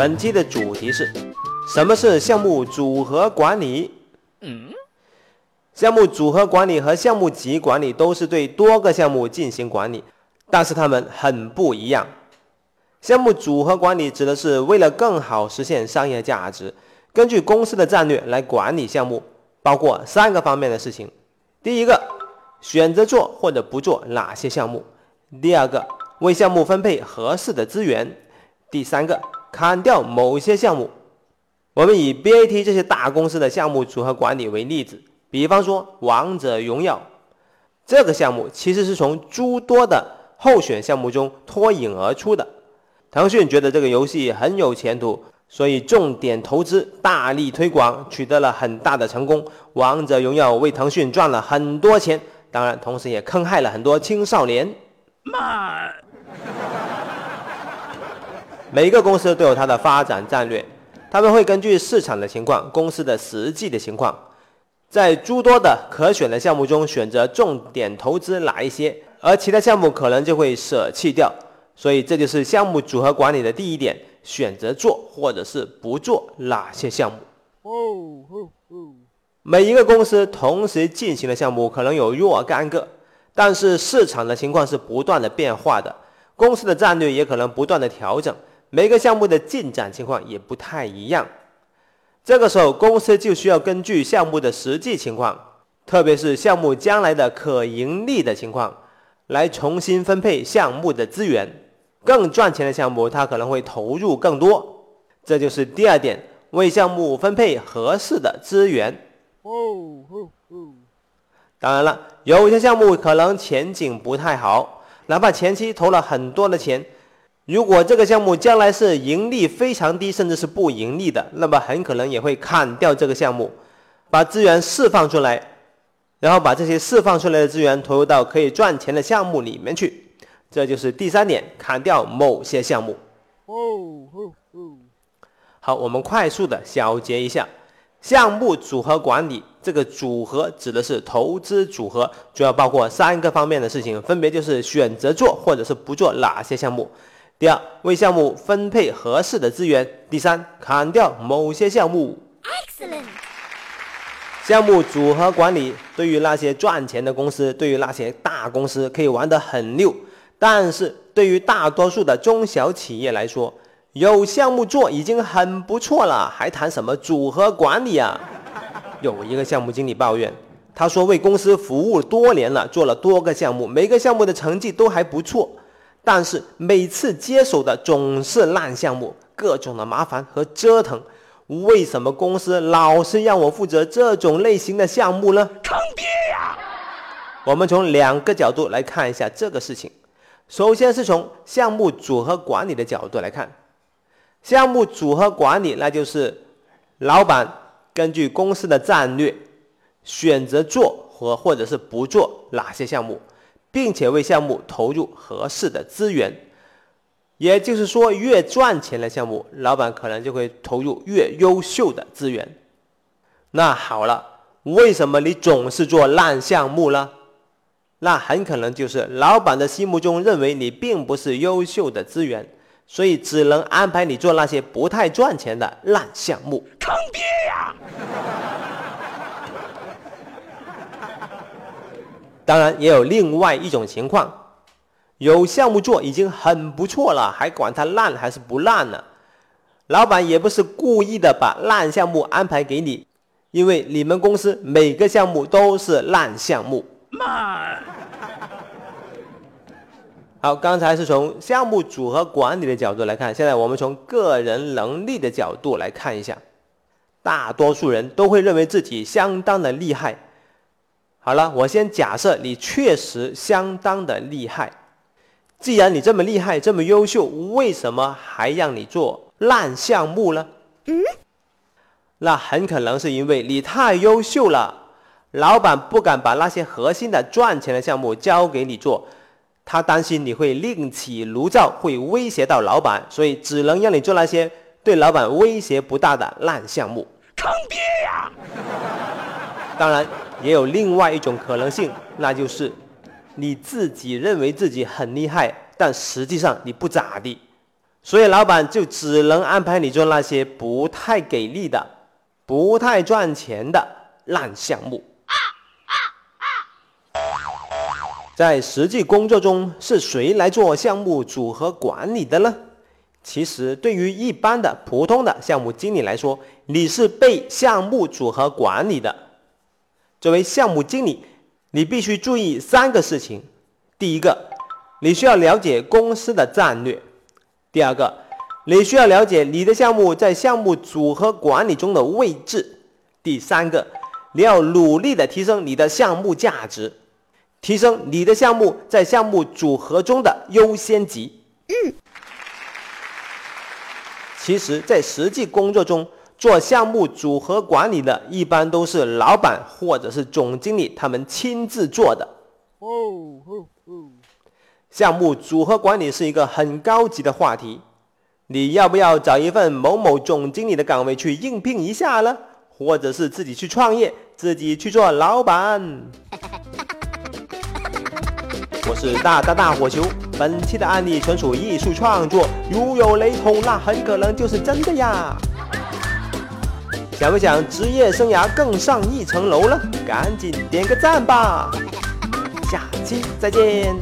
本期的主题是：什么是项目组合管理？嗯，项目组合管理和项目级管理都是对多个项目进行管理，但是它们很不一样。项目组合管理指的是为了更好实现商业价值，根据公司的战略来管理项目，包括三个方面的事情。第一个，选择做或者不做哪些项目；第二个，为项目分配合适的资源；第三个。砍掉某些项目，我们以 BAT 这些大公司的项目组合管理为例子，比方说《王者荣耀》这个项目，其实是从诸多的候选项目中脱颖而出的。腾讯觉得这个游戏很有前途，所以重点投资，大力推广，取得了很大的成功。《王者荣耀》为腾讯赚了很多钱，当然，同时也坑害了很多青少年。慢。每一个公司都有它的发展战略，他们会根据市场的情况、公司的实际的情况，在诸多的可选的项目中选择重点投资哪一些，而其他项目可能就会舍弃掉。所以这就是项目组合管理的第一点：选择做或者是不做哪些项目。每一个公司同时进行的项目可能有若干个，但是市场的情况是不断的变化的，公司的战略也可能不断的调整。每个项目的进展情况也不太一样，这个时候公司就需要根据项目的实际情况，特别是项目将来的可盈利的情况，来重新分配项目的资源。更赚钱的项目，它可能会投入更多。这就是第二点，为项目分配合适的资源。哦哦哦！当然了，有些项目可能前景不太好，哪怕前期投了很多的钱。如果这个项目将来是盈利非常低，甚至是不盈利的，那么很可能也会砍掉这个项目，把资源释放出来，然后把这些释放出来的资源投入到可以赚钱的项目里面去。这就是第三点，砍掉某些项目。哦哦哦。好，我们快速的小结一下，项目组合管理这个组合指的是投资组合，主要包括三个方面的事情，分别就是选择做或者是不做哪些项目。第二，为项目分配合适的资源；第三，砍掉某些项目。Excellent。项目组合管理对于那些赚钱的公司，对于那些大公司可以玩得很溜，但是对于大多数的中小企业来说，有项目做已经很不错了，还谈什么组合管理啊？有一个项目经理抱怨，他说为公司服务多年了，做了多个项目，每个项目的成绩都还不错。但是每次接手的总是烂项目，各种的麻烦和折腾。为什么公司老是让我负责这种类型的项目呢？坑爹呀！我们从两个角度来看一下这个事情。首先是从项目组合管理的角度来看，项目组合管理那就是老板根据公司的战略选择做和或者是不做哪些项目。并且为项目投入合适的资源，也就是说，越赚钱的项目，老板可能就会投入越优秀的资源。那好了，为什么你总是做烂项目呢？那很可能就是老板的心目中认为你并不是优秀的资源，所以只能安排你做那些不太赚钱的烂项目。坑爹呀！当然也有另外一种情况，有项目做已经很不错了，还管它烂还是不烂呢？老板也不是故意的把烂项目安排给你，因为你们公司每个项目都是烂项目。好，刚才是从项目组合管理的角度来看，现在我们从个人能力的角度来看一下，大多数人都会认为自己相当的厉害。好了，我先假设你确实相当的厉害。既然你这么厉害，这么优秀，为什么还让你做烂项目呢？嗯，那很可能是因为你太优秀了，老板不敢把那些核心的赚钱的项目交给你做，他担心你会另起炉灶，会威胁到老板，所以只能让你做那些对老板威胁不大的烂项目。坑爹呀！当然。也有另外一种可能性，那就是你自己认为自己很厉害，但实际上你不咋地。所以老板就只能安排你做那些不太给力的、不太赚钱的烂项目。在实际工作中，是谁来做项目组合管理的呢？其实，对于一般的普通的项目经理来说，你是被项目组合管理的。作为项目经理，你必须注意三个事情：第一个，你需要了解公司的战略；第二个，你需要了解你的项目在项目组合管理中的位置；第三个，你要努力的提升你的项目价值，提升你的项目在项目组合中的优先级。嗯。其实，在实际工作中，做项目组合管理的，一般都是老板或者是总经理他们亲自做的。哦哦哦！项目组合管理是一个很高级的话题，你要不要找一份某某总经理的岗位去应聘一下呢？或者是自己去创业，自己去做老板？我是大大大火球，本期的案例纯属艺术创作，如有雷同，那很可能就是真的呀。想不想职业生涯更上一层楼了？赶紧点个赞吧！下期再见。